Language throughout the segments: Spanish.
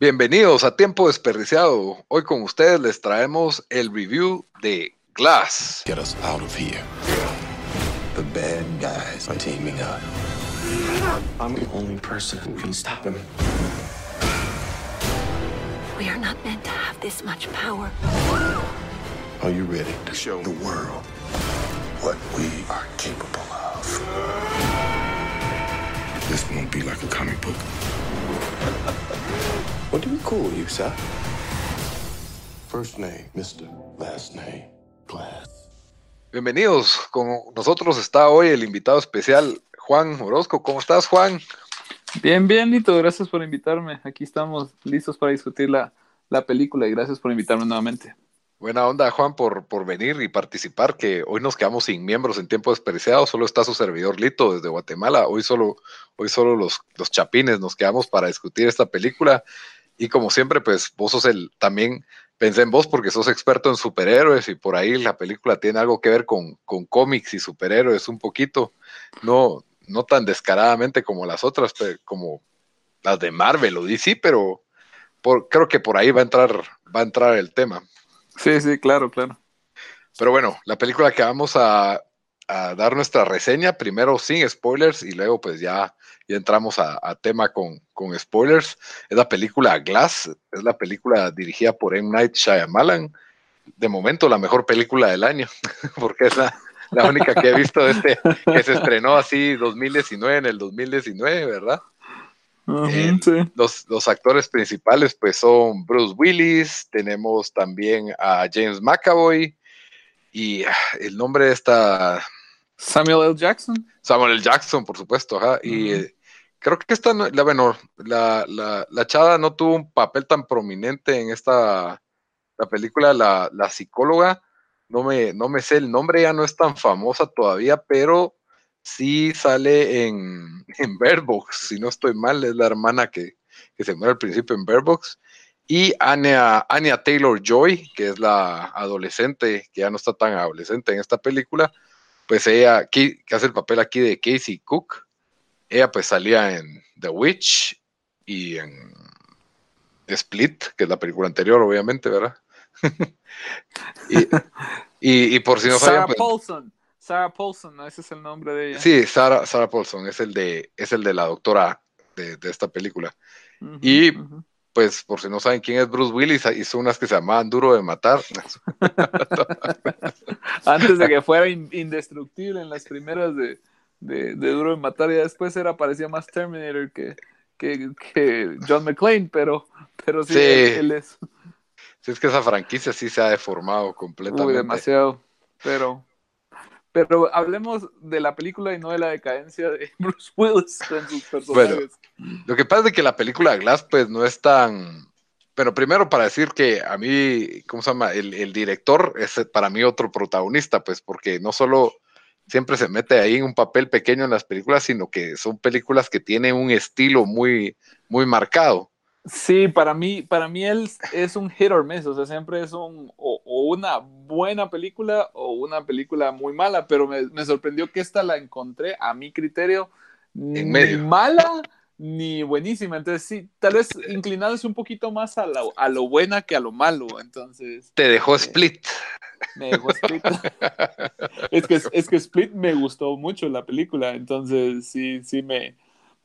Bienvenidos a Tiempo Desperdiciado. Hoy con ustedes les traemos el review de Glass. Get us out of here. The bad guys are teaming up. I'm the only person who can stop him. We are not meant to have this much power. Are you ready to show the world what we are capable of? This won't be like a comic book. What do we call you, sir? First name, Mr. Last name, Glass. Bienvenidos. Con nosotros está hoy el invitado especial, Juan Orozco. ¿Cómo estás, Juan? Bien, bien, Nito. Gracias por invitarme. Aquí estamos listos para discutir la, la película y gracias por invitarme nuevamente. Buena onda, Juan, por, por venir y participar, que hoy nos quedamos sin miembros en tiempo desperdiciado, solo está su servidor Lito desde Guatemala, hoy solo, hoy solo los, los chapines nos quedamos para discutir esta película y como siempre, pues vos sos el, también pensé en vos porque sos experto en superhéroes y por ahí la película tiene algo que ver con, con cómics y superhéroes un poquito, no, no tan descaradamente como las otras, pero como las de Marvel o DC, pero por, creo que por ahí va a entrar, va a entrar el tema. Sí, sí, claro, claro. Pero bueno, la película que vamos a, a dar nuestra reseña, primero sin spoilers y luego pues ya, ya entramos a, a, tema con, con spoilers, es la película Glass, es la película dirigida por M. Night Shyamalan, de momento la mejor película del año, porque es la, la única que he visto de este, que se estrenó así 2019, en el 2019, ¿verdad? Uh -huh, Eh, sí. los, los, actores principales pues son Bruce Willis, tenemos también a James McAvoy y ah, el nombre de esta... Samuel L. Jackson. Samuel L. Jackson, por supuesto, ajá. Uh -huh. Y creo que esta, la, bueno, la, la, la, chava no tuvo un papel tan prominente en esta la película, la, la psicóloga, no me, no me sé el nombre, ya no es tan famosa todavía, pero sí sale en, en Bird Box, si no estoy mal, es la hermana que, que se muere al principio en Bird Box. Y Anya, Anya Taylor Joy, que es la adolescente, que ya no está tan adolescente en esta película, pues ella, que hace el papel aquí de Casey Cook, ella pues salía en The Witch y en Split, que es la película anterior, obviamente, ¿verdad? y, y, y, por si no Sarah saben, pues, Paulson. Sarah Paulson, ese es el nombre de ella. Sí, Sarah, Sarah Paulson es el de, es el de la doctora de, de esta película. Uh -huh, y uh -huh. pues, por si no saben quién es Bruce Willis, hizo unas que se llamaban Duro de Matar. Antes de que fuera in, indestructible en las primeras de, de, de, Duro de Matar, y después era, parecía más Terminator que, que, que John McClane, pero, pero sí, sí. Él, él, es. Sí, es que esa franquicia sí se ha deformado completamente. Uy, demasiado, pero pero hablemos de la película y no de la decadencia de Bruce Willis con sus personajes. Bueno, lo que pasa es que la película Glass, pues, no es tan. Pero primero para decir que a mí, ¿cómo se llama? El, el, director es para mí otro protagonista, pues, porque no solo siempre se mete ahí en un papel pequeño en las películas, sino que son películas que tienen un estilo muy, muy marcado. Sí, para mí, para mí él es un hit or miss, o sea, siempre es un, o, o una buena película o una película muy mala, pero me, me, sorprendió que esta la encontré, a mi criterio, en ni mala ni buenísima, entonces sí, tal vez inclinándose un poquito más a lo, a lo buena que a lo malo, entonces... Te dejó eh, Split. Me dejó Split. es, que, es que Split me gustó mucho la película, entonces sí, sí me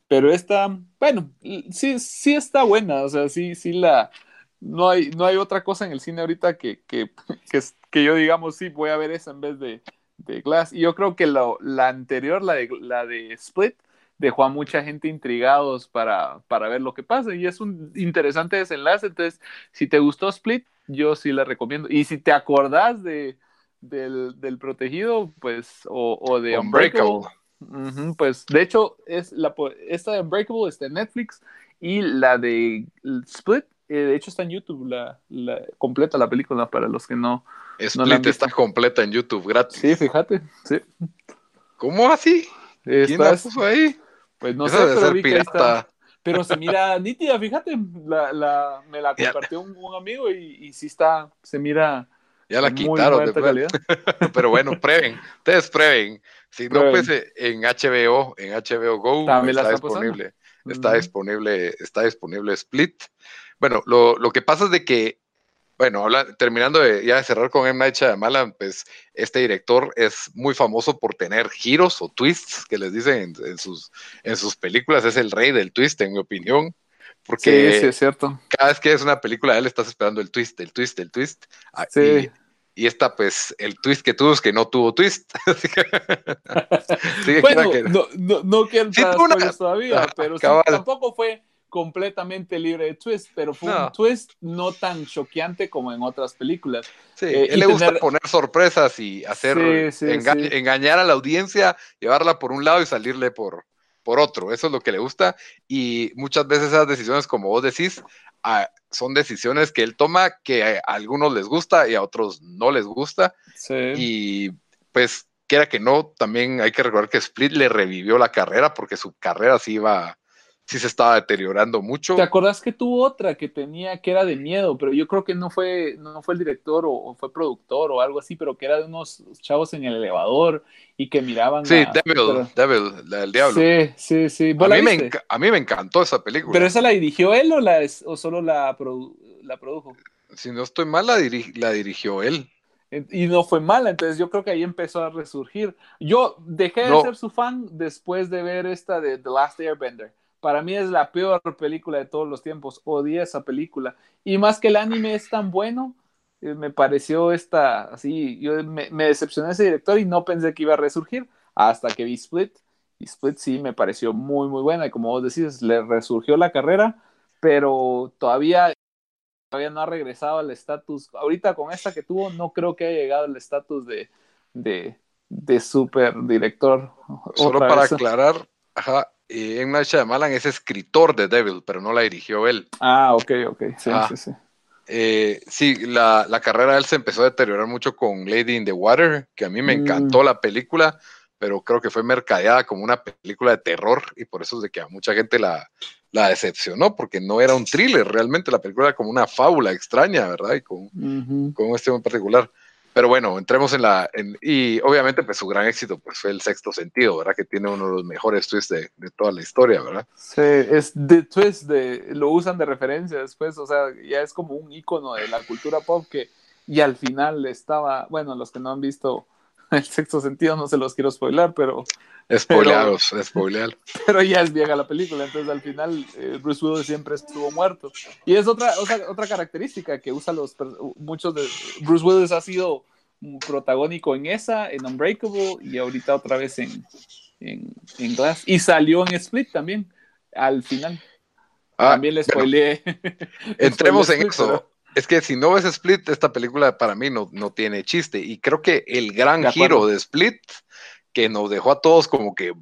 pero esta, bueno, sí, sí está buena, o sea, sí, sí la, no hay, no hay otra cosa en el cine ahorita que, que, que, que yo digamos, sí, voy a ver esa en vez de, de Glass, y yo creo que lo, la anterior, la de, la de Split, dejó a mucha gente intrigados para, para ver lo que pasa, y es un interesante desenlace, entonces, si te gustó Split, yo sí la recomiendo, y si te acordás de, del, del protegido, pues, o, o de Unbreakable, Unbreakable Uh -huh, pues de hecho, es la, esta de Unbreakable está en Netflix y la de Split, eh, de hecho está en YouTube, la, la, completa la película para los que no. Split no está completa en YouTube gratis. Sí, fíjate, sí. ¿Cómo así? ¿Quién Estás... la puso ahí? Pues no Esa sé, pero vi pirata. que está, pero se mira nítida, fíjate, la, la, me la compartió un, un, amigo y, y sí está, se mira. Ya la quitaron, pero bueno, prueben, ustedes prueben. Si no, pues en HBO, en HBO Go También está disponible. Está, uh -huh. disponible, está disponible Split. Bueno, lo, lo que pasa es de que bueno, terminando de, ya de cerrar con M. Night Shyamalan, pues este director es muy famoso por tener giros o twists que les dicen en, sus, en sus películas. Es el rey del twist, en mi opinión. Porque sí, sí, es cierto. cada vez que es una película de él estás esperando el twist, el twist, el twist. Ah, sí. Y, esta, pues, el twist que tuvo es que no tuvo twist. bueno, no, no, no quiero todavía, pero tampoco fue completamente libre de twist, pero fue un twist no tan choqueante como en otras películas. Sí, eh, él le gusta poner sorpresas y hacer engañar a la audiencia, llevarla por un lado y salirle por, por otro. Eso es lo que le gusta. Y muchas veces esas decisiones, como vos decís, ah, son decisiones que él toma que a algunos les gusta y a otros no les gusta. Y pues, quiera que no, también hay que recordar que Split le revivió la carrera porque su carrera sí iba sí se estaba deteriorando mucho. ¿Te acordás que tuvo otra que tenía que era de miedo, pero yo creo que no fue, no fue el director o, fue productor o algo así, pero que era de unos chavos en el elevador y que miraban. Sí, Devil, Devil, el diablo. Sí, sí, sí. A mí, me a mí, me encantó esa película. ¿Pero esa la dirigió él o, la o solo la, la produjo? Si no estoy mal, la, la dirigió él y no fue mala, entonces yo creo que ahí empezó a resurgir. Yo dejé de ser su fan después de ver esta de The Last Airbender. Para mí es la peor película de todos los tiempos. Odié esa película. Y más que el anime es tan bueno, eh, me pareció esta, así, yo me, me decepcioné ese director y no pensé que iba a resurgir hasta que vi Split. Y Split sí me pareció muy, muy buena. Y como vos decís, le resurgió la carrera, pero todavía, todavía no ha regresado al estatus. Ahorita con esta que tuvo, no creo que haya llegado al estatus de, de, de super director. Solo para aclarar, ajá, y en Night Shyamalan es escritor de Devil, pero no la dirigió él. Ah, ok, ok, sí, ah. sí, sí. Eh, sí, la, carrera de él se empezó a deteriorar mucho con Lady in the Water, que a mí me encantó mm. la película, pero creo que fue mercadeada como una película de terror y por eso es de que a mucha gente la, la decepcionó, porque no era un thriller, realmente la película era como una fábula extraña, ¿verdad? Y con, con un estilo en particular. Pero bueno, entremos en la. y obviamente, pues su gran éxito pues, fue el sexto sentido, ¿verdad? Que tiene uno de los mejores twists de, toda la historia, ¿verdad? Sí, es de twist, de, lo usan de referencia después, o sea, ya es como un icono de la cultura pop que. Y al final estaba. Bueno, los que no han visto el sexto sentido no se los quiero spoiler, pero Spoileados, spoilear. Pero ya es vieja la película, entonces al final eh, Bruce Willis siempre estuvo muerto. Y es otra, otra, otra característica que usa los muchos de Bruce Willis ha sido protagónico en esa, en Unbreakable y ahorita otra vez en, en, Glass. Y salió en Split también, al final. Ah, también le spoileé. entremos en eso. Es que si no ves Split, esta película para mí no, no tiene chiste. Y creo que el gran giro de Split que nos dejó a todos como que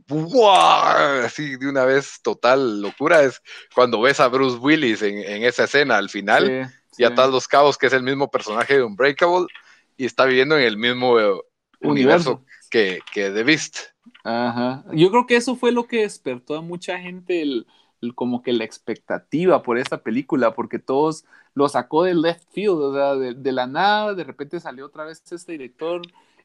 así de una vez total locura es cuando ves a Bruce Willis en, esa escena al final y a los cabos que es el mismo personaje de Unbreakable y está viviendo en el mismo eh, universo, que, que, The Beast. Ajá. Yo creo que eso fue lo que despertó a mucha gente el, como que la expectativa por esta película, porque todos lo sacó del left field, o sea, de, de la nada, de repente salió otra vez este director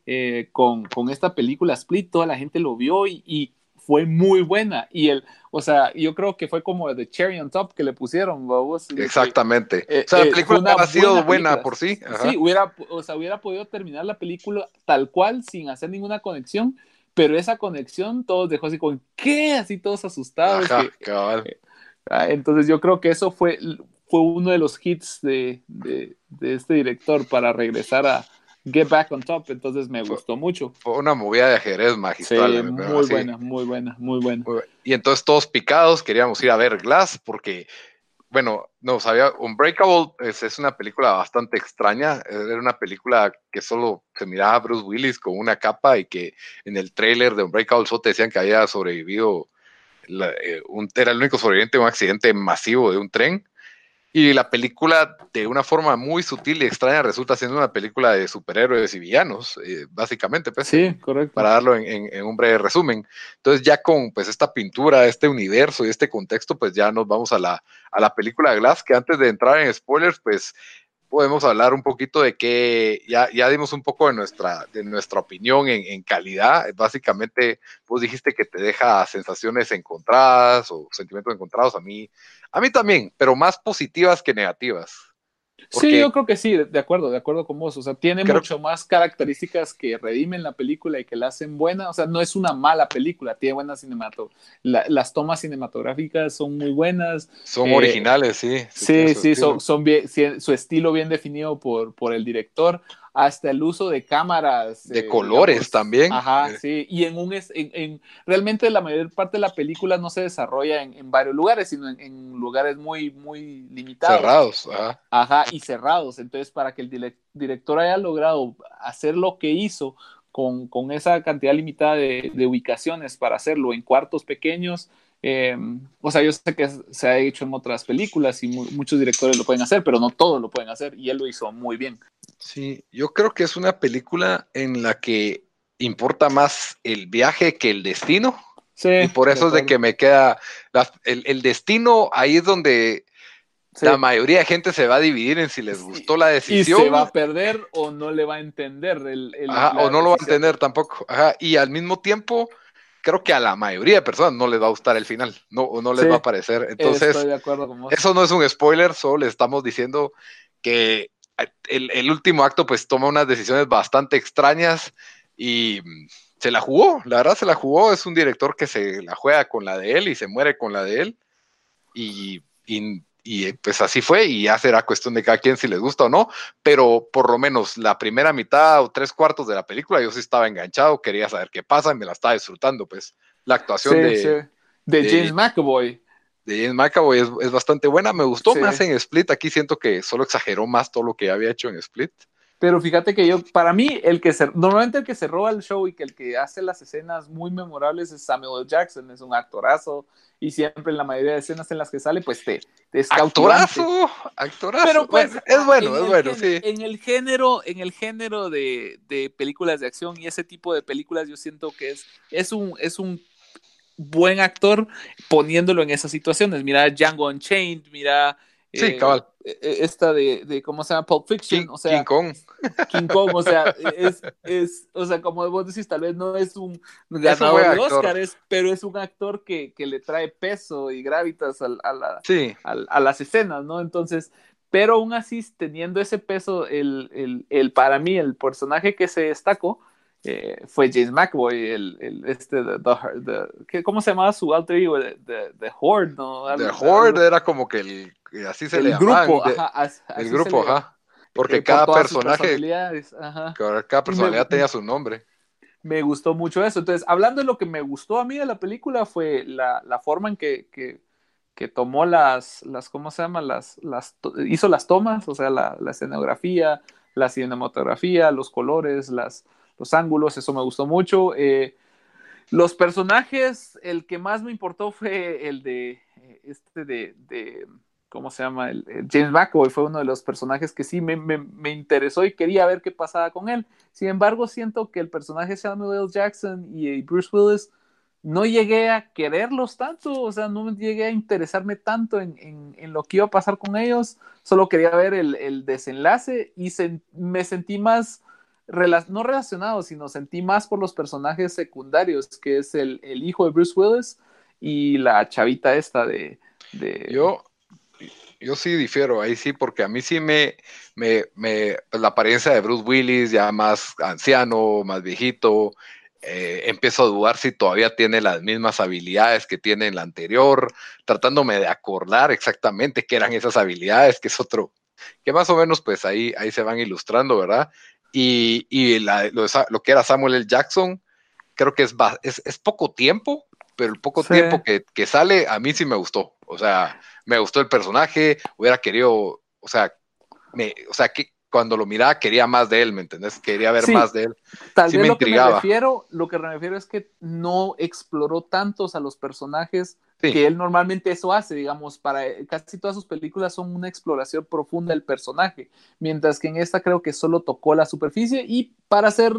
eh, con, con, esta película Split, toda la gente lo vio y, fue muy buena. Y el, o sea, yo creo que fue como The Cherry on Top que le pusieron, Exactamente. Eh, o sea, la eh, película ha sido buena por sí. Sí, hubiera, o sea, hubiera podido terminar la película tal cual, sin hacer ninguna conexión, pero esa conexión todos dejó así con, ¿qué? Así todos asustados. Ah, entonces yo creo que eso fue, fue uno de los hits de, de, de este director para regresar a, Get Back on Top, entonces me gustó mucho. Fue una movida de ajedrez magistral. muy buena, muy buena, muy buena. Y entonces todos picados queríamos ir a ver Glass porque, bueno, no sabía, Unbreakable es, es una película bastante extraña, era una película que solo se miraba a Bruce Willis con una capa y que en el trailer de Unbreakable solo te decían que había sobrevivido, eh, un, era el único sobreviviente de un accidente masivo de un tren y la película, de una forma muy sutil y extraña, resulta siendo una película de superhéroes y villanos, eh, básicamente. Pues, sí, correcto. Para darlo en, un breve resumen. Entonces, ya con pues, esta pintura, este universo y este contexto, pues ya nos vamos a la, a la película Glass, que antes de entrar en spoilers, pues podemos hablar un poquito de que ya, ya dimos un poco de nuestra, de nuestra opinión en, en, calidad. Básicamente, vos dijiste que te deja sensaciones encontradas o sentimientos encontrados. A mí, a mí también, pero más positivas que negativas. Sí, yo creo que sí, de acuerdo, de acuerdo con vos. O sea, tiene mucho más características que redimen la película y que la hacen buena. O sea, no es una mala película, tiene buenas cinematografías. las tomas cinematográficas son muy buenas. Son originales, sí. Sí, sí, son, son bien, su estilo bien definido por, por el director hasta el uso de cámaras. De eh, colores también. Ajá, eh. sí. Y en un en, realmente la mayor parte de la película no se desarrolla en, varios lugares, sino en, lugares muy, muy limitados. Cerrados, ajá. Ajá, y cerrados. Entonces, para que el director haya logrado hacer lo que hizo con, con esa cantidad limitada de, de ubicaciones para hacerlo en cuartos pequeños, Em, o sea, yo sé que se ha hecho en otras películas y muchos directores lo pueden hacer, pero no todos lo pueden hacer y él lo hizo muy bien. Sí, yo creo que es una película en la que importa más el viaje que el destino. Sí, y por eso es de que me queda el, destino, ahí es donde la mayoría de gente se va a dividir en si les gustó la decisión. Y se va a perder o no le va a entender. El, o no lo va a entender tampoco. Ajá, y al mismo tiempo creo que a la mayoría de personas no les va a gustar el final, no, no les va a parecer. Entonces, eso no es un spoiler, solo le estamos diciendo que el, último acto pues toma unas decisiones bastante extrañas y se la jugó, la verdad se la jugó, es un director que se la juega con la de él y se muere con la de él y, y y pues así fue y ya será cuestión de cada quien si les gusta o no, pero por lo menos la primera mitad o tres cuartos de la película yo sí estaba enganchado, quería saber qué pasa y me la estaba disfrutando, pues la actuación de, de, James McAvoy. De James McAvoy es, bastante buena, me gustó más en Split, aquí siento que solo exageró más todo lo que había hecho en Split. Pero fíjate que yo, para mí, el que se, normalmente el que se roba el show y que el que hace las escenas muy memorables es Samuel L. Jackson, es un actorazo y siempre en la mayoría de escenas en las que sale, pues te, te es Actorazo, actorazo. Pero pues, es bueno, es bueno, sí. En el género, en el género de, de, películas de acción y ese tipo de películas, yo siento que es, es un, es un buen actor poniéndolo en esas situaciones. Mira Django Unchained, mira Sí, eh, cabal. E, e, esta de, de, ¿cómo se llama? Pulp Fiction, King, o sea. King Kong. King Kong, o sea, es, es, o sea, como vos decís, tal vez no es un ganador de Oscar, pero es un actor que, que, le trae peso y gravitas a, a, la, a, las escenas, ¿no? Entonces, pero aún así, teniendo ese peso, el, el, el, para mí, el personaje que se destacó, eh, fue James McAvoy, el, el este, the, ¿cómo se llamaba su alter ego? The, the, Horde, ¿no? the Horde era como que el, así se le llamaba. Grupo, ajá, el grupo, ajá. Porque cada personaje, cada personalidad tenía su nombre. Me gustó mucho eso. Entonces, hablando de lo que me gustó a mí de la película fue la, la forma en que, que, que, tomó las, las, ¿cómo se llama? Las, las, hizo las tomas, o sea, la, la escenografía, la cinematografía, los colores, las, los ángulos, eso me gustó mucho. Eh, los personajes, el que más me importó fue el de eh, este de, ¿cómo se llama? El, James McAvoy fue uno de los personajes que sí me, me, interesó y quería ver qué pasaba con él. Sin embargo, siento que el personaje Samuel L. Jackson y Bruce Willis no llegué a quererlos tanto, o sea, no llegué a interesarme tanto en, en, lo que iba a pasar con ellos, solo quería ver el, el desenlace y me sentí más no relacionado, sino sentí más por los personajes secundarios, que es el, hijo de Bruce Willis y la chavita esta de... Yo, yo sí difiero, ahí sí, porque a mí sí me, me, me pues, la apariencia de Bruce Willis, ya más anciano, más viejito, eh, empiezo a dudar si todavía tiene las mismas habilidades que tiene en la anterior, tratándome de acordar exactamente qué eran esas habilidades, que es otro, que más o menos pues ahí, ahí se van ilustrando, ¿verdad? Y, lo, que era Samuel L. Jackson, creo que es, es, poco tiempo, pero el poco tiempo que, sale, a mí sí me gustó. O sea, me gustó el personaje, hubiera querido, o sea, me, o sea, que cuando lo miraba quería más de él, ¿me entendés? Quería ver más de él. Tal vez lo que me refiero, lo que me refiero es que no exploró tantos a los personajes que él normalmente eso hace, digamos, para casi todas sus películas son una exploración profunda del personaje, mientras que en esta creo que solo tocó la superficie y para ser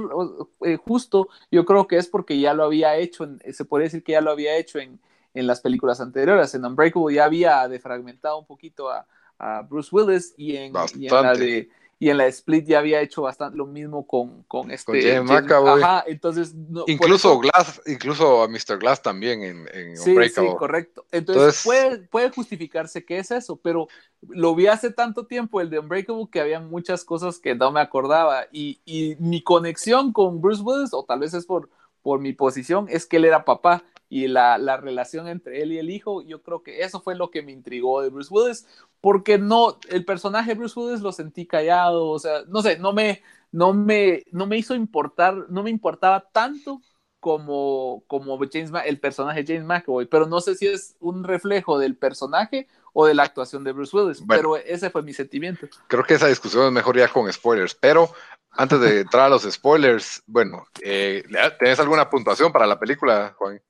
eh, justo, yo creo que es porque ya lo había hecho, se puede decir que ya lo había hecho en, en las películas anteriores, en Unbreakable ya había defragmentado un poquito a, a Bruce Willis y en, y en la de y en la Split ya había hecho bastante lo mismo con, con este James McAvoy. Ajá, entonces no, Incluso eso- Glass, incluso a Mr. Glass también en, en Sí, sí, correcto. Entonces, Entonces- puede, puede justificarse que es eso, pero lo vi hace tanto tiempo el de Unbreakable que había muchas cosas que no me acordaba y, y mi conexión con Bruce Willis, o tal vez es por, por mi posición, es que él era papá y la, la relación entre él y el hijo, yo creo que eso fue lo que me intrigó de Bruce Willis, porque no, el personaje de Bruce Willis lo sentí callado, o sea, no sé, no me, no me, no me hizo importar, no me importaba tanto como, como James el personaje James McAvoy, pero no sé si es un reflejo del personaje o de la actuación de Bruce Willis, Bueno. pero ese fue mi sentimiento. Creo que esa discusión es mejor ya con spoilers, pero antes de entrar a los spoilers, bueno, eh, ¿tenés alguna puntuación para la película, Juan?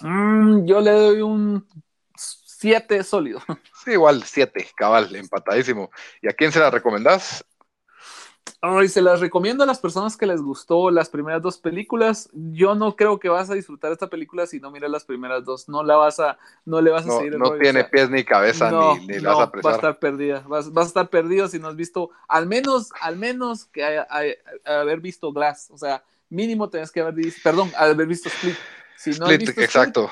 Mm, yo le doy un 7 sólido. Sí, igual, siete, cabal, empatadísimo. ¿Y a quién se la recomendás? Ay, se las recomiendo a las personas que les gustó las primeras dos películas. Yo no creo que vas a disfrutar esta película si no miras las primeras dos. No la vas a, no le vas a No, seguir el no rollo, tiene o sea, pies ni cabeza, no, ni, ni la no, vas a va a apreciar. estar perdida. Vas, vas a estar perdido si no has visto, al menos, al menos que haber visto Glass. O sea, mínimo tenés que haber visto, perdón, haber visto Split. Si no has Split, visto Split, exacto.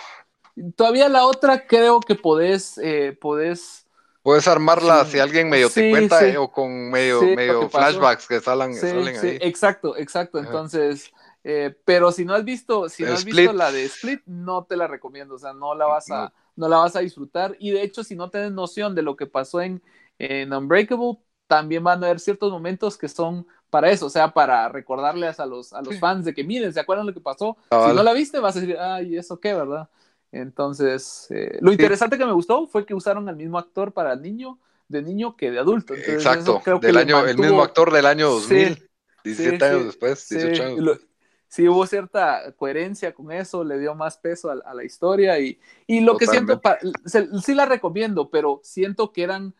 todavía la otra creo que podés, eh, podés Puedes armarla Sí. si alguien medio te Sí, cuenta sí. eh, o con medio, medio flashbacks que salen, salen ahí. exacto, exacto. Ajá. Entonces, eh, pero si no has visto, si no has Split. visto la de Split, no te la recomiendo. O sea, no la vas a, no la vas a disfrutar. Y de hecho, si no tienes noción de lo que pasó en, en Unbreakable, también van a haber ciertos momentos que son para eso, o sea, para recordarles a los, a los Sí. fans de que miren, ¿se acuerdan lo que pasó? Cabal. Si no la viste, vas a decir, ay, ¿eso qué, verdad? Entonces, eh, lo interesante que me gustó fue que usaron al mismo actor para niño, de niño que de adulto. Entonces, Exacto, creo que del le año, el mantuvo- mismo actor del año Sí, 2000, 17 sí, años sí, después, sí, 18 años. lo- sí hubo cierta coherencia con eso, le dio más peso a, a la historia y, y lo que siento, pa- se- sí la recomiendo, pero siento que eran,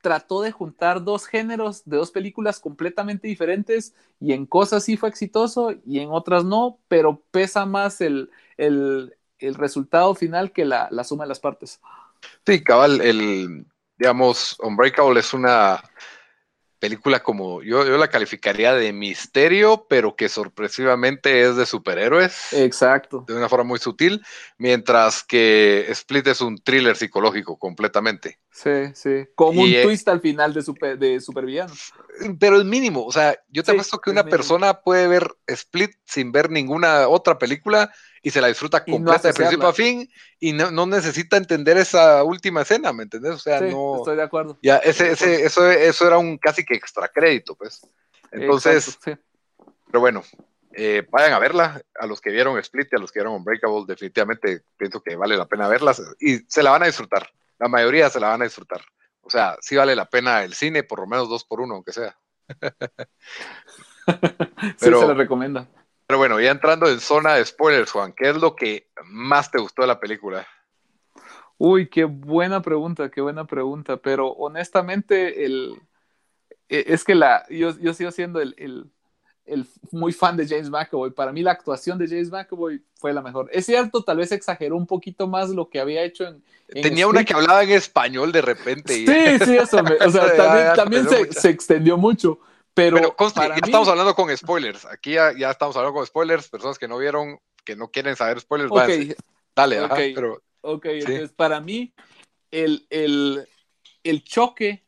trató de juntar dos géneros de dos películas completamente diferentes y en cosas sí fue exitoso y en otras no, pero pesa más el, el, el resultado final que la, la suma de las partes. Sí, cabal, el, digamos, Unbreakable es una película como, yo, yo la calificaría de misterio, pero que sorpresivamente es de superhéroes, Exacto. de una forma muy sutil, mientras que Split es un thriller psicológico completamente. Sí, sí. Con Y, un eh, twist al final de, super, de supervillano. Pero es mínimo, o sea, yo te Sí, apuesto que una mínimo. persona puede ver Split sin ver ninguna otra película y se la disfruta Y no completa de principio a fin y no, no necesita entender esa última escena, ¿me entendés? O sea, Sí, no... estoy de acuerdo. Ya, ese, ese, eso, eso era un casi que extra crédito, pues. Entonces, Exacto, sí. pero bueno, eh, vayan a verla. A los que vieron Split y a los que vieron Unbreakable, definitivamente pienso que vale la pena verlas y se la van a disfrutar. La mayoría se la van a disfrutar. O sea, sí vale la pena el cine, por lo menos dos por uno, aunque sea. Sí, Pero- se lo recomienda. Pero bueno, ya entrando en zona de spoilers, Juan, ¿qué es lo que más te gustó de la película? Uy, qué buena pregunta, qué buena pregunta. Pero honestamente, el, e- es que la, yo, yo sigo siendo el, el, el muy fan de James McAvoy. Para mí la actuación de James McAvoy fue la mejor. Es cierto, tal vez exageró un poquito más lo que había hecho en... en Tenía una que hablaba en español de repente. Y, Sí, sí, eso. me- o sea, también, se extendió mucho. Pero, Pero conste, para ya mí- estamos hablando con spoilers. Aquí ya, ya estamos hablando con spoilers. Personas que no vieron, que no quieren saber spoilers, Ok, váyanse. Dale, ajá, ok. pero Ok, Sí. entonces para mí el, el, el choque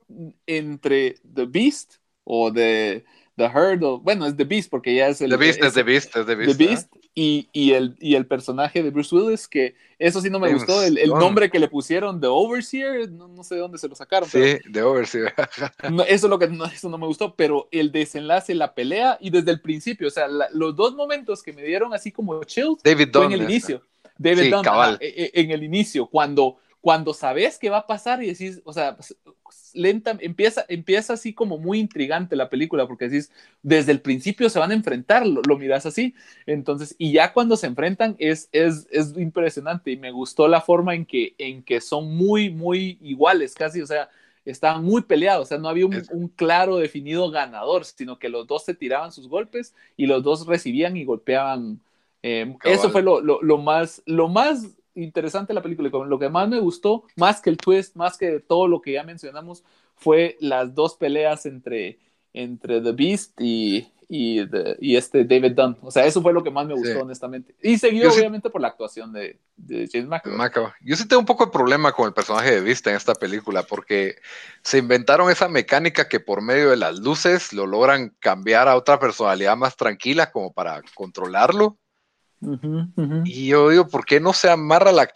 entre The Beast o The, the Herd, o, bueno, es The Beast porque ya es el The Beast es es The Beast, es The The Beast. Y, y, el, y el personaje de Bruce Willis, que eso sí no me gustó, el, el nombre que le pusieron, The Overseer, no, no sé de dónde se lo sacaron. Sí, The Overseer. pero no, eso, es lo que, no, eso no me gustó, pero el desenlace, la pelea y desde el principio, o sea, la- los dos momentos que me dieron así como chills David fue Dunn. en el inicio. David Sí, Dunn, ajá, e- e- en el inicio, cuando, cuando sabes qué va a pasar y decís, o sea, pues, lenta, empieza, empieza así como muy intrigante la película, porque decís, desde el principio se van a enfrentar, lo, lo miras así, entonces, y ya cuando se enfrentan es, es, es impresionante y me gustó la forma en que, en que son muy, muy iguales, casi, o sea, estaban muy peleados, o sea, no había un, un claro definido ganador, sino que los dos se tiraban sus golpes y los dos recibían y golpeaban. eh, eso fue lo, lo, lo más, lo más interesante la película, lo que más me gustó, más que el twist, más que todo lo que ya mencionamos, fue las dos peleas entre, entre The Beast y, y, y, este David Dunn. O sea, eso fue lo que más me gustó, honestamente. Y seguido, obviamente, por la actuación de, de James McAvoy. Yo sí tengo un poco de problema con el personaje de Vista en esta película, porque se inventaron esa mecánica que por medio de las luces lo logran cambiar a otra personalidad más tranquila como para controlarlo. Y yo digo, ¿por qué no se amarra la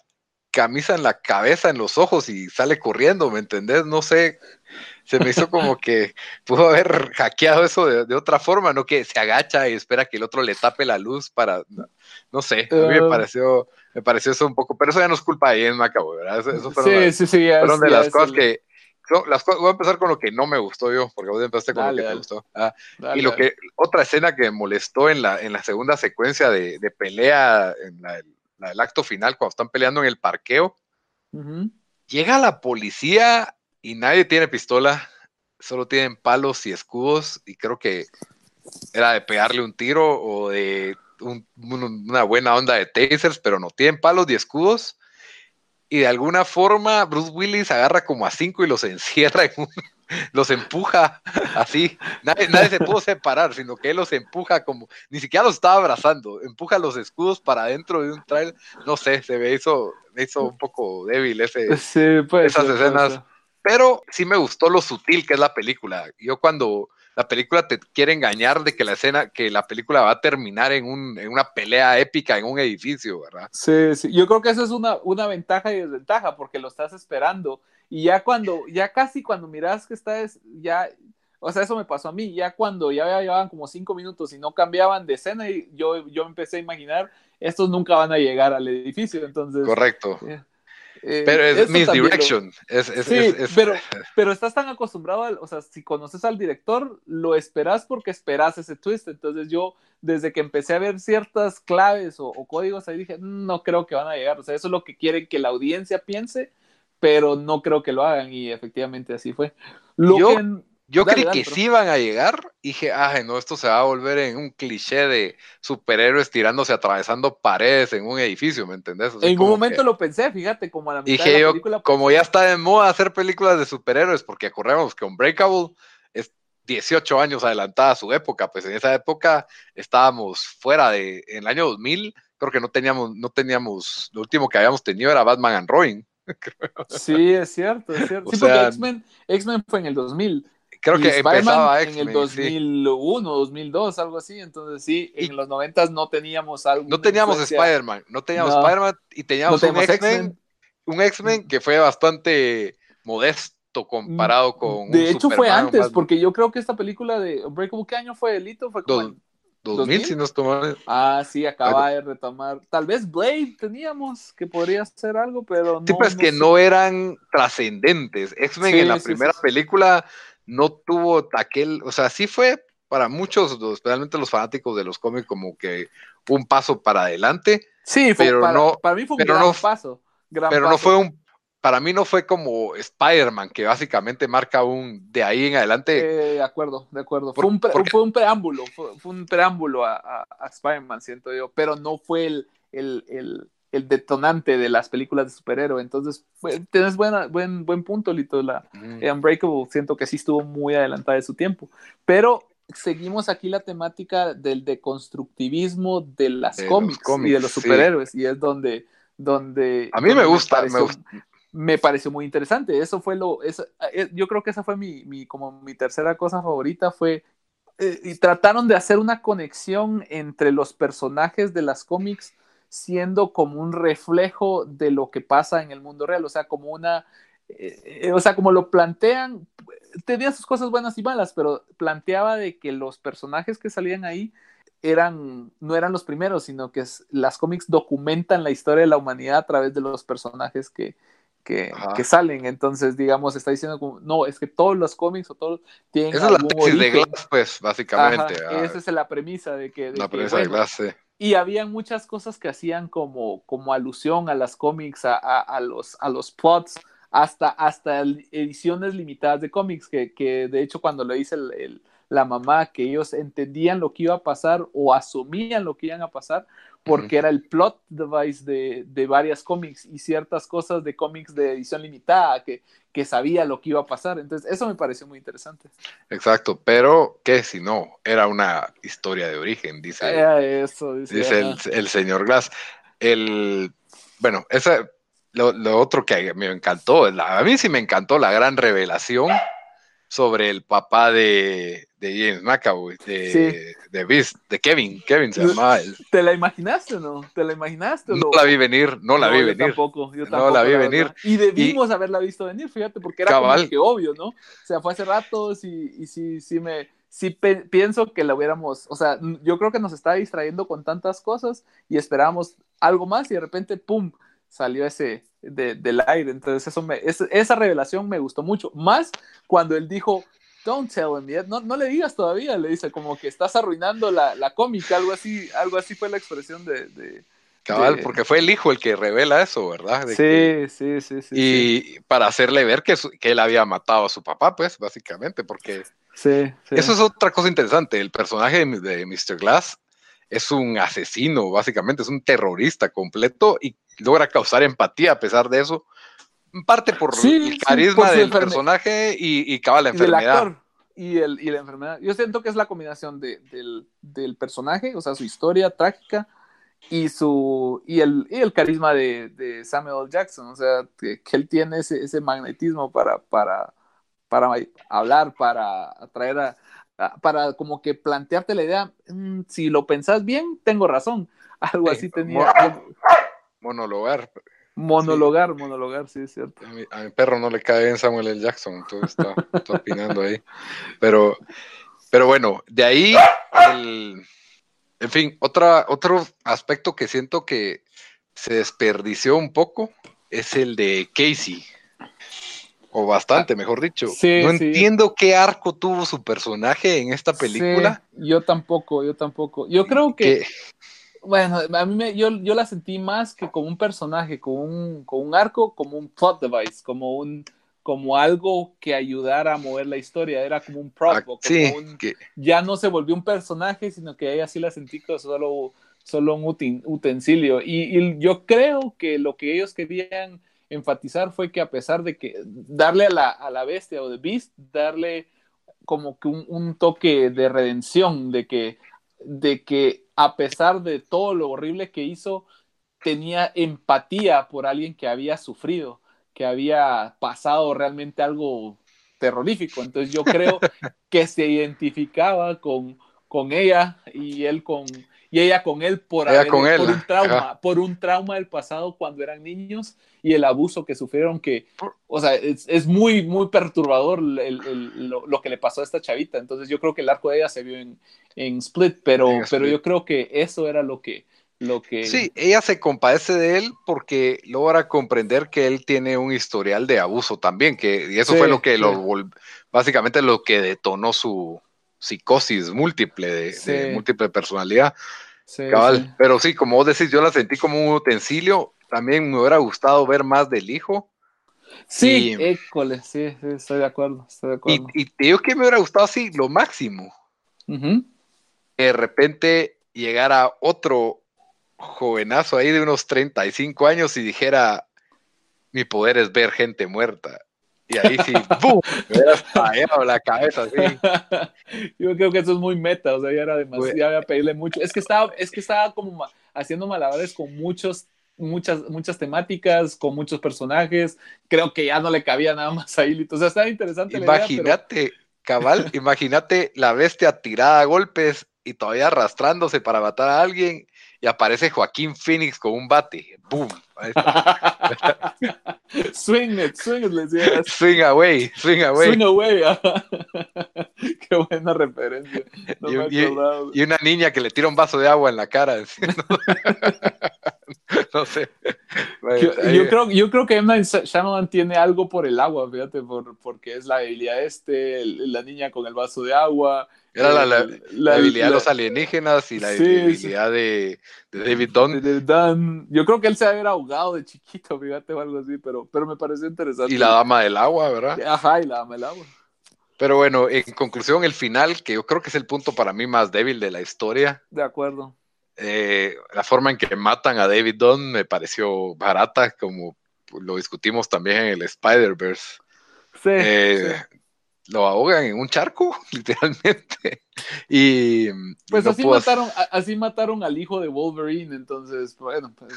camisa en la cabeza, en los ojos y sale corriendo? ¿Me entendés? No sé se me hizo como que pudo haber hackeado eso de, otra forma, no que se agacha y espera que el otro le tape la luz para, no, sé, a mí me ah. pareció, me pareció eso un poco, pero eso ya no es culpa de Ian McAvoy, ¿verdad? Eso, fueron, sí, sí, sí, fueron de las cosas que, las voy a empezar con lo que no me gustó yo, porque vos empezaste con lo que te gustó. Ah, y lo que, otra escena que me molestó en la, en la segunda secuencia de, de pelea, en la, del acto final, cuando están peleando en el parqueo, llega la policía y nadie tiene pistola, solo tienen palos y escudos y creo que era de pegarle un tiro o de una buena onda de tasers, pero no tienen palos ni escudos. Y de alguna forma Bruce Willis agarra como a cinco y los encierra, los empuja así. Nadie, nadie, se pudo separar, sino que él los empuja como, ni siquiera los estaba abrazando, empuja los escudos para adentro de un trailer. No sé, se me hizo, me hizo un poco débil ese, esas escenas. Pero sí me gustó lo sutil que es la película. Yo cuando la película te quiere engañar de que la escena, que la película va a terminar en, un, en una pelea épica en un edificio, ¿verdad? Sí, sí. Yo creo que eso es una, una ventaja y desventaja porque lo estás esperando. Y ya cuando, ya casi cuando miras que está, ya, o sea, eso me pasó a mí, ya cuando ya llevaban como cinco minutos y no cambiaban de escena, y yo, yo empecé a imaginar, estos nunca van a llegar al edificio, entonces. Correcto. Eh, pero es misdirection. sí, pero, pero estás tan acostumbrado, al, o sea, si conoces al director, lo esperas porque esperas ese twist. Entonces yo, desde que empecé a ver ciertas claves o, códigos, ahí dije, mm, no creo que van a llegar. O sea, eso es lo que quieren que la audiencia piense, pero no creo que lo hagan. Y efectivamente así fue. Lo yo, yo creí que sí iban a llegar y dije, ay, no, esto se va a volver en un cliché de superhéroes tirándose, atravesando paredes en un edificio, ¿me entendés? en un momento lo pensé, fíjate, como a la mitad de la película. como ya está de moda hacer películas de superhéroes, porque acordemos que Unbreakable es 18 años adelantada a su época, pues en esa época estábamos fuera de, en el año 2000, creo que no teníamos, no teníamos, lo último que habíamos tenido era Batman and Robin. Sí, es cierto, es cierto. sí, porque X-Men fue en el 2000. Creo que empezaba en el 2001, 2002, algo así. Entonces sí, en los 90 no teníamos algo. No teníamos Spider-Man, no teníamos Spider-Man y teníamos un X-Men, un X-Men que fue bastante modesto comparado mm, con. De hecho fue antes, porque yo creo que esta película de Unbreakable, ¿qué año fue Elito? Fue como 2000, si nos tomamos. Ah, sí, acaba de retomar. Tal vez Blade teníamos que podría ser algo, pero no. Sí, pues que no eran trascendentes. X-Men en la primera película no tuvo aquel, o sea, sí fue para muchos, especialmente los fanáticos de los cómics, como que un paso para adelante. Sí, pero para, no, para mí fue un gran paso. pero no fue un, para mí no fue como Spider-Man, que básicamente marca un de ahí en adelante. Eh, de acuerdo, de acuerdo. fue, un fue, un preámbulo, fue, un preámbulo a, Spider-Man, siento yo, pero no fue el, el, el detonante de las películas de superhéroe. Entonces, tienes buena, buen, buen punto, Lito. La Unbreakable siento que sí estuvo muy adelantada de su tiempo. Pero seguimos aquí la temática del deconstructivismo de las cómics, y de los superhéroes. Y es donde, donde. A mí me gusta. Me, pareció, muy interesante. Eso fue lo. Eh, yo creo que esa fue mi, mi, como mi tercera cosa favorita. Fue. Eh, y trataron de hacer una conexión entre los personajes de las cómics siendo como un reflejo de lo que pasa en el mundo real, o sea, como una, eh, o sea, como lo plantean, tenía sus cosas buenas y malas, pero planteaba de que los personajes que salían ahí eran, no eran los primeros, sino que las cómics documentan la historia de la humanidad a través de los personajes que, que, salen. Entonces, digamos, está diciendo como, no, es que todos los cómics o todos tienen. Esa es la tesis de Glass, pues, básicamente. esa es la premisa de que. la premisa de Glass, sí y había muchas cosas que hacían como, como alusión a las cómics, a, a, los, a los plots, hasta, hasta ediciones limitadas de cómics, que, que, de hecho cuando le hice el, la mamá, que ellos entendían lo que iba a pasar o asumían lo que iban a pasar, porque era el plot device de, de varias cómics y ciertas cosas de cómics de edición limitada que, que sabía lo que iba a pasar. Entonces, eso me pareció muy interesante. Exacto, pero ¿qué si no? Era una historia de origen, dice, Era eso, dice, dice el, señor Glass. El, bueno, esa, lo, lo otro que me encantó, la- a mí sí me encantó la gran revelación sobre el papá de, de James McAvoy, de, Sí. de Beast, de Kevin, Kevin se llamaba. el- ¿Te la imaginaste o no? ¿Te la imaginaste o no la vi venir, no la vi yo venir. Tampoco, yo No tampoco, la vi venir. Y debimos haberla visto venir, fíjate, porque era Cabal. como que obvio, ¿no? O sea, fue hace rato sí, y sí, sí me, sí pienso que la hubiéramos, o sea, yo creo que nos está distrayendo con tantas cosas y esperábamos algo más y de repente, ¡pum! salió ese de- del aire. Entonces, eso me, es- esa revelación me gustó mucho. Más cuando él dijo, don't tell him yet, no, no le digas todavía, le dice, como que estás arruinando la, la cómica, algo así, algo así fue la expresión de... de- Cabal, de- porque fue el hijo el que revela eso, ¿verdad? De que- sí, sí, sí, sí, sí. y para hacerle ver que, su- que él había matado a su papá, pues, básicamente, porque Sí, sí. eso es otra cosa interesante. El personaje de, de Mr. Glass es un asesino, básicamente, es un terrorista completo y logra causar empatía a pesar de eso, en parte por Sí, el sí, carisma por su del personaje y, y cabal, la enfermedad. actor y, el, y la enfermedad. Yo siento que es la combinación de- del, del personaje, o sea, su historia trágica y su y el, y el carisma de, de Samuel. Jackson, o sea, que, que él tiene ese, ese magnetismo para, para, para hablar, para atraer a, a- para como que plantearte la idea, "Mm, si lo pensás bien, tengo razón. Algo Sí, así tenía. Monologar. Monologar, monologar, sí, es cierto. A mi, a mi perro no le cae bien Samuel L. Jackson, entonces está, está opinando ahí. Pero, pero bueno, de ahí, el, en fin, otra, otro aspecto que siento que se desperdició un poco es el de Casey. O bastante, mejor dicho. Sí, no sí. entiendo qué arco tuvo su personaje en esta película. Sí, yo tampoco, yo tampoco. Yo creo que, que- bueno, a mí me, yo, yo la sentí más que como un personaje, como un, como un arco, como un plot device, como un como algo que ayudara a mover la historia, era como un prop, ah, como sí, un- que- ya no se volvió un personaje, sino que ella sí la sentí como solo, solo un utin- utensilio. Y, y yo creo que lo que ellos querían enfatizar fue que a pesar de que darle a la, a la bestia o de Beast, darle como que un, un toque de redención, de que, de que a pesar de todo lo horrible que hizo, tenía empatía por alguien que había sufrido, que había pasado realmente algo terrorífico. Entonces yo creo que se identificaba con, con ella y él con y ella con él por, haber- con él, por un trauma, ajá. por un trauma del pasado cuando eran niños y el abuso que sufrieron que, o sea, es, es muy, muy perturbador el- el- lo, lo que le pasó a esta chavita. Entonces yo creo que el arco de ella se vio en, en Split, pero, En pero Split. yo creo que eso era lo que, lo que Sí, ella se compadece de él porque logra comprender que él tiene un historial de abuso también, que y eso Sí, fue lo que sí. lo básicamente lo que detonó su psicosis múltiple de, Sí. de múltiple personalidad. Sí, Cabal. sí. Pero sí, como vos decís, yo la sentí como un utensilio. También me hubiera gustado ver más del hijo. Sí, Y- école, sí, sí, estoy de acuerdo, estoy de acuerdo. y te digo que me hubiera gustado así, lo máximo. Que de repente llegara otro jovenazo ahí de unos 35 años y dijera, mi poder es ver gente muerta. Y ahí sí, ¡bum! Me hubiera estallado la cabeza así. Yo creo que eso es muy meta, o sea, ya era demasiado, ya había pedirle mucho. Es que estaba, es que estaba como haciendo malabares con muchos, muchas, muchas temáticas, con muchos personajes. Creo que ya no le cabía nada más a Ilith. O sea, estaba interesante la idea, pero- Imagínate, cabal, imagínate la bestia tirada a golpes y todavía arrastrándose para matar a alguien y aparece Joaquín Phoenix con un bate. Está. swing it, swing it, les decía. Swing away, swing away. Swing away. Qué buena referencia. No Y- me y- acordaba. Y una niña que le tira un vaso de agua en la cara. no sé. Yo, creo, yo creo que. Night Shyamalan tiene algo por el agua, fíjate, por, porque es la habilidad este, el- la niña con el vaso de agua. Era la, la- el- la habilidad de los alienígenas y la Sí, habilidad de, de David Dunn. de- de Dan. Yo creo que él se había ahogado de chiquito, fíjate, o algo así, pero, pero me pareció interesante. Y la dama del agua, ¿verdad? Ajá, y la dama del agua. Pero bueno, en conclusión, el final, que yo creo que es el punto para mí más débil de la historia. De acuerdo. Eh, la forma en que matan a David Dunn me pareció barata, como lo discutimos también en el Spider-Verse. Sí, Eh, sí. Lo ahogan en un charco, literalmente. Y Pues no así puedo- mataron, así mataron al hijo de Wolverine, entonces, bueno, pues,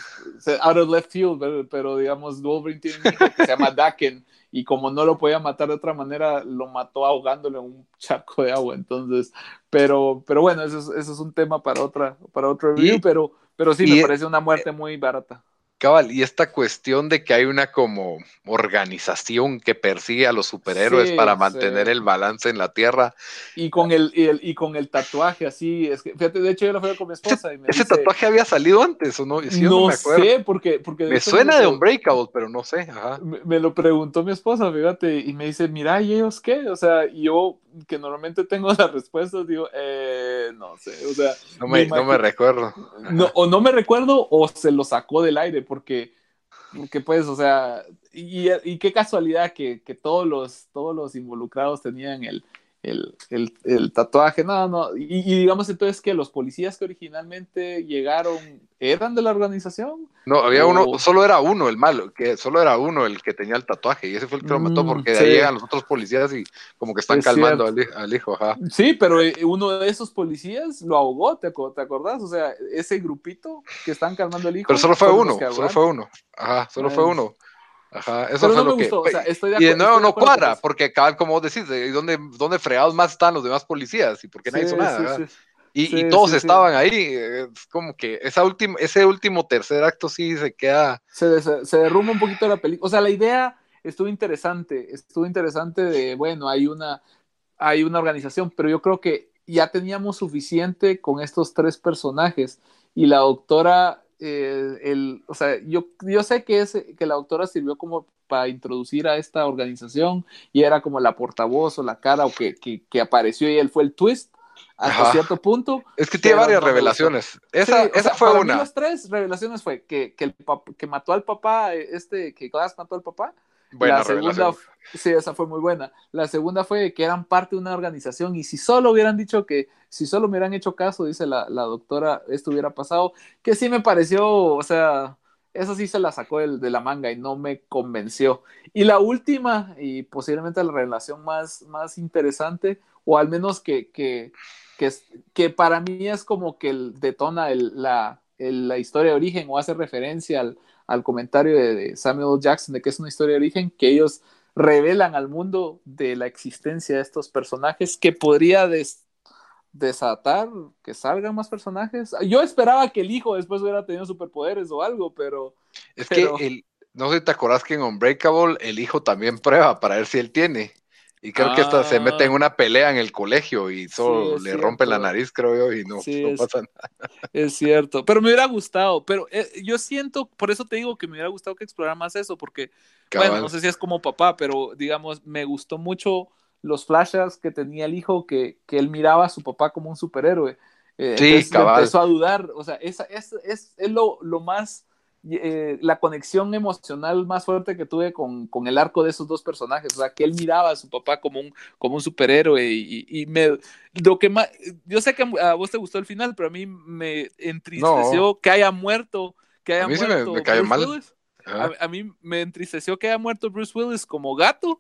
out of left field, pero, pero, digamos, Wolverine tiene un hijo que se llama Daken, y como no lo podía matar de otra manera, lo mató ahogándolo en un charco de agua, entonces, pero, pero bueno, eso es, eso es un tema para otra, para otro review, Y- pero, pero sí, me parece una muerte muy barata. Cabal, y esta cuestión de que hay una como organización que persigue a los superhéroes Sí, para sí. mantener el balance en la Tierra. Y con el, y el, y con el tatuaje así, es que, fíjate, de hecho yo lo fui con mi esposa y me ¿Ese dice, tatuaje había salido antes o no? Sí, no, no me acuerdo. sé, porque, porque me suena me de Unbreakable, pero no sé. Ajá. me, me lo preguntó mi esposa, fíjate, y me dice, mira, ¿y ellos qué? O sea, yo, que normalmente tengo las respuestas, digo, eh, no sé, o sea, No me, no recuerdo. no, o no me recuerdo o se lo sacó del aire, porque, porque pues, o sea, y, y qué casualidad que, que todos, los, todos los involucrados tenían el, el, el, el tatuaje, no, no, y, y digamos entonces que los policías que originalmente llegaron eran de la organización. No, había O- uno, solo era uno el malo, que solo era uno el que tenía el tatuaje y ese fue el que lo mató Mm, porque de sí. ahí llegan los otros policías y como que están Es calmando al, al hijo, ajá. Sí, pero eh, uno de esos policías lo ahogó, ¿te, te acordás? O sea, ese grupito que están calmando al hijo. Pero solo fue uno, solo fue uno. Ajá, solo fue uno. Ajá, eso Pero fue no me lo que. gustó, o sea, estoy de y de nuevo de no cuadra, porque cabal, como decís, ¿de dónde, dónde fregados más están los demás policías? ¿Y por qué nadie Sí, hizo nada? sí, sí. Y, y todos estaban ahí. Es como que esa última, ese último tercer acto sí se queda. Se, se, se derrumba un poquito la película. O sea, la idea estuvo interesante, estuvo interesante de, bueno, hay una, hay una organización, pero yo creo que ya teníamos suficiente con estos tres personajes y la doctora, eh, el, o sea, yo, yo sé que, es, que la doctora sirvió como para introducir a esta organización y era como la portavoz o la cara o que, que, que apareció y él fue el twist hasta Ajá. cierto punto. Es que tiene varias no revelaciones. Esa, Sí, o esa sea, fue para mí una. las tres revelaciones fue que, que, el que mató al papá, este, que Glass mató al papá. La segunda, sí, esa fue muy buena. La segunda fue que eran parte de una organización y si solo hubieran dicho que, si solo me hubieran hecho caso, dice la, la doctora, esto hubiera pasado, que sí me pareció, o sea, eso sí se la sacó del- de la manga y no me convenció. Y la última, y posiblemente la revelación más, más interesante, o al menos que, que, que, para mí es como que detona el- la, el- la historia de origen o hace referencia al, al comentario de, de Samuel. Jackson de que es una historia de origen, que ellos revelan al mundo de la existencia de estos personajes que podría des- desatar que salgan más personajes. Yo esperaba que el hijo después hubiera tenido superpoderes o algo, pero Es pero- que el, no sé si te acordás que en Unbreakable el hijo también prueba para ver si él tiene. Y creo que esta se mete en Ah. una pelea en el colegio y solo es le rompen la nariz, creo yo, y no, Sí, no es- pasa nada. Es cierto, pero me hubiera gustado, pero eh, yo siento, por eso te digo que me hubiera gustado que explorara más eso, porque, bueno, no sé si es como papá, pero digamos, me gustó mucho los flashes que tenía el hijo, que, que él miraba a su papá como un superhéroe. Eh, Sí, cabal. empezó a dudar, o sea, esa, es, es, es lo, lo más, eh, la conexión emocional más fuerte que tuve con, con el arco de esos dos personajes, o sea, que él miraba a su papá como un, como un superhéroe y, y me, lo que más, yo sé que a vos te gustó el final, pero a mí me entristeció que haya muerto, que haya A mí me- muerto me cayó Bruce mal. A mí me entristeció que haya muerto Bruce Willis como gato,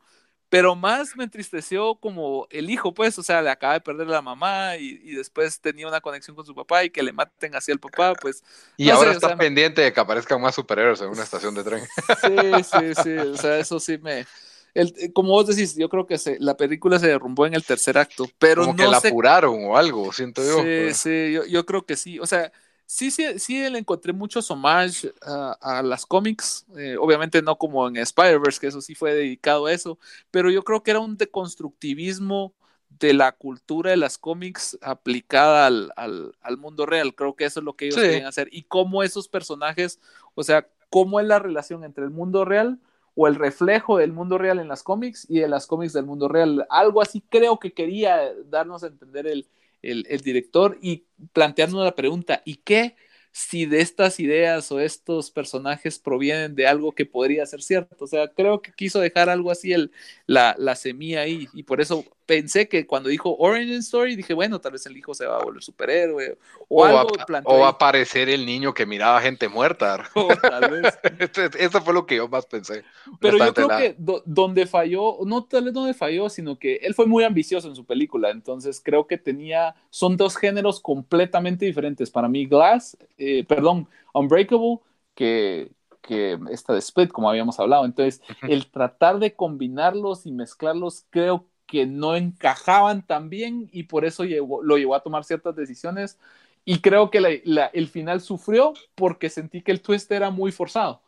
pero más me entristeció como el hijo, pues, o sea, le acaba de perder la mamá y, y después tenía una conexión con su papá y que le maten así al papá, pues, Y no ahora sé, o está sea, pendiente de que aparezcan más superhéroes en una estación de tren. sí, sí, sí, o sea, eso sí me... El, como vos decís, yo creo que se, la película se derrumbó en el tercer acto, pero Como no que la sé apuraron o algo, siento yo. Sí, sí, yo, yo creo que sí. O sea, sí, sí, sí le encontré muchos homage a, a las cómics. eh, obviamente no como en Spider-Verse, que eso sí fue dedicado a eso, pero yo creo que era un deconstructivismo de la cultura de las cómics aplicada al, al, al mundo real. Creo que eso es lo que ellos Sí. querían hacer. Y cómo esos personajes, o sea, cómo es la relación entre el mundo real o el reflejo del mundo real en las cómics y de las cómics del mundo real. Algo así creo que quería darnos a entender el, el, el director y plantearnos la pregunta, ¿y qué si de estas ideas o estos personajes provienen de algo que podría ser cierto? O sea, creo que quiso dejar algo así el, la, la semilla ahí y por eso pensé que cuando dijo Origin Story, dije, bueno, tal vez el hijo se va a volver superhéroe o, algo. o va a aparecer el niño que miraba gente muerta. tal vez. Eso fue lo que yo más pensé. Pero yo creo que donde falló, no tal vez donde falló, sino que él fue muy ambicioso en su película. Entonces creo que tenía, son dos géneros completamente diferentes. Para mí, Glass, eh, perdón, Unbreakable, que, que esta de Split, como habíamos hablado. Entonces, el tratar de combinarlos y mezclarlos, creo que no encajaban tan bien y por eso lo llevó a tomar ciertas decisiones. Y creo que el final sufrió porque sentí que el twist era muy forzado.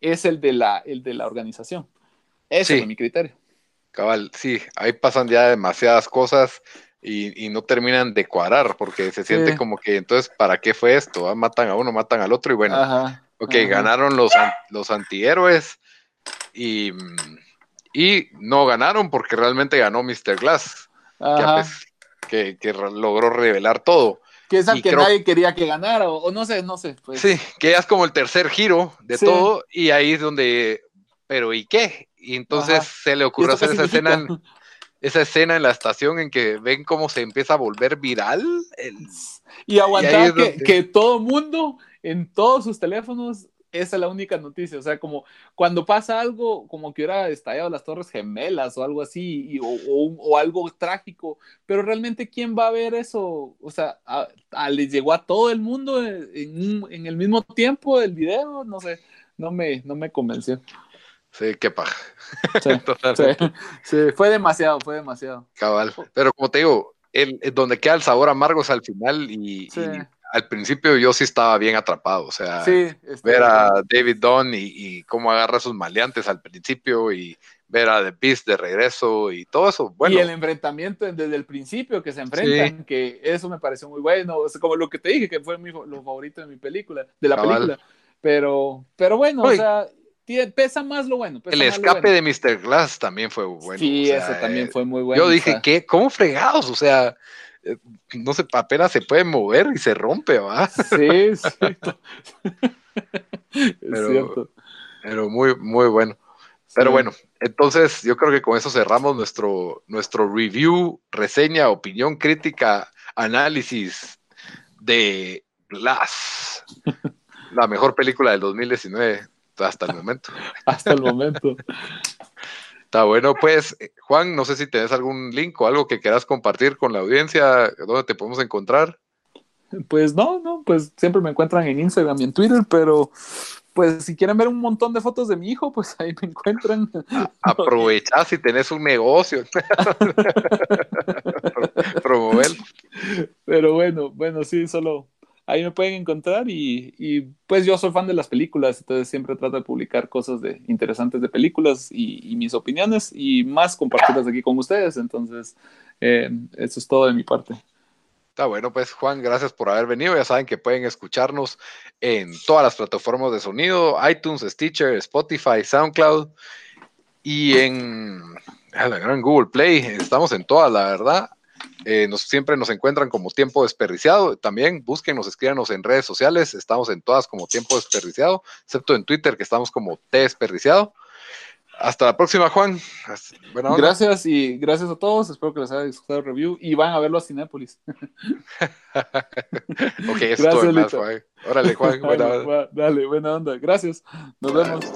Es el de la, el de la organización. Ese es mi criterio. Cabal, sí, ahí pasan ya demasiadas cosas y, no terminan de cuadrar porque se siente como que entonces, ¿para qué fue esto? Ah, matan a uno, matan al otro y bueno, ok, ganaron los, los antihéroes y y no ganaron porque realmente ganó Mr. Glass, que, logró revelar todo. Que es al que nadie quería que ganara, o, no sé, no sé. Pues. Sí, que es como el tercer giro de todo, y ahí es donde, pero ¿y qué? Y entonces se le ocurrió hacer esa escena, en, esa escena en la estación en que ven cómo se empieza a volver viral. y aguantar que, que todo mundo en todos sus teléfonos esa es la única noticia. O sea, como cuando pasa algo, como que hubiera estallado las Torres Gemelas o algo así, o, algo trágico, pero realmente, ¿quién va a ver eso? O sea, a, les llegó a todo el mundo en, el mismo tiempo el video, no sé, no me, no me convenció. Sí, qué paja. Sí, fue demasiado, fue demasiado. Cabal. Pero como te digo, el, donde queda el sabor amargo es al final y al principio yo sí estaba bien atrapado, o sea, ver a David Dunn y, cómo agarra sus maleantes al principio y ver a The Beast de regreso y todo eso, bueno. Y el enfrentamiento desde el principio que se enfrentan, que eso me pareció muy bueno, como lo que te dije, que fue mi, lo favorito de mi película, de la película, pero, pero bueno, o sea, pesa más lo bueno. el escape de Mr. Glass también fue bueno. Sí, eso también fue muy bueno. Yo dije, ¿qué? ¿Cómo fregados? O sea, eh, no sé, apenas se puede mover y se rompe, ¿va? Sí, sí. pero, pero muy, muy bueno. Pero bueno, entonces yo creo que con eso cerramos nuestro, nuestro review, reseña, opinión crítica, análisis de Glass, la mejor película del 2019 hasta el momento. hasta el momento. Está bueno, pues, eh, Juan, no sé si tenés algún link o algo que quieras compartir con la audiencia, ¿dónde te podemos encontrar? Pues no, no, pues siempre me encuentran en Instagram y en Twitter, pero pues si quieren ver un montón de fotos de mi hijo, pues ahí me encuentran. Aprovechá si tenés un negocio. Promover. Pero bueno, bueno, sí, solo ahí me pueden encontrar y, pues yo soy fan de las películas, entonces siempre trato de publicar cosas de, interesantes de películas y, mis opiniones y más compartirlas aquí con ustedes, entonces eh, eso es todo de mi parte. Está bueno, pues Juan, gracias por haber venido. Ya saben que pueden escucharnos en todas las plataformas de sonido, iTunes, Stitcher, Spotify, SoundCloud y en gran Google Play. Estamos en todas, la verdad. Eh, nos, siempre nos encuentran como tiempo desperdiciado. También búsquenos, escríbanos en redes sociales. Estamos en todas como tiempo desperdiciado, excepto en Twitter que estamos como T desperdiciado. Hasta la próxima, Juan. Gracias y gracias a todos. Espero que les haya disfrutado el review y van a verlo a Cinépolis. ok, eso es todo Órale, Juan. Buena onda. Dale, buena onda. Gracias. Nos vemos.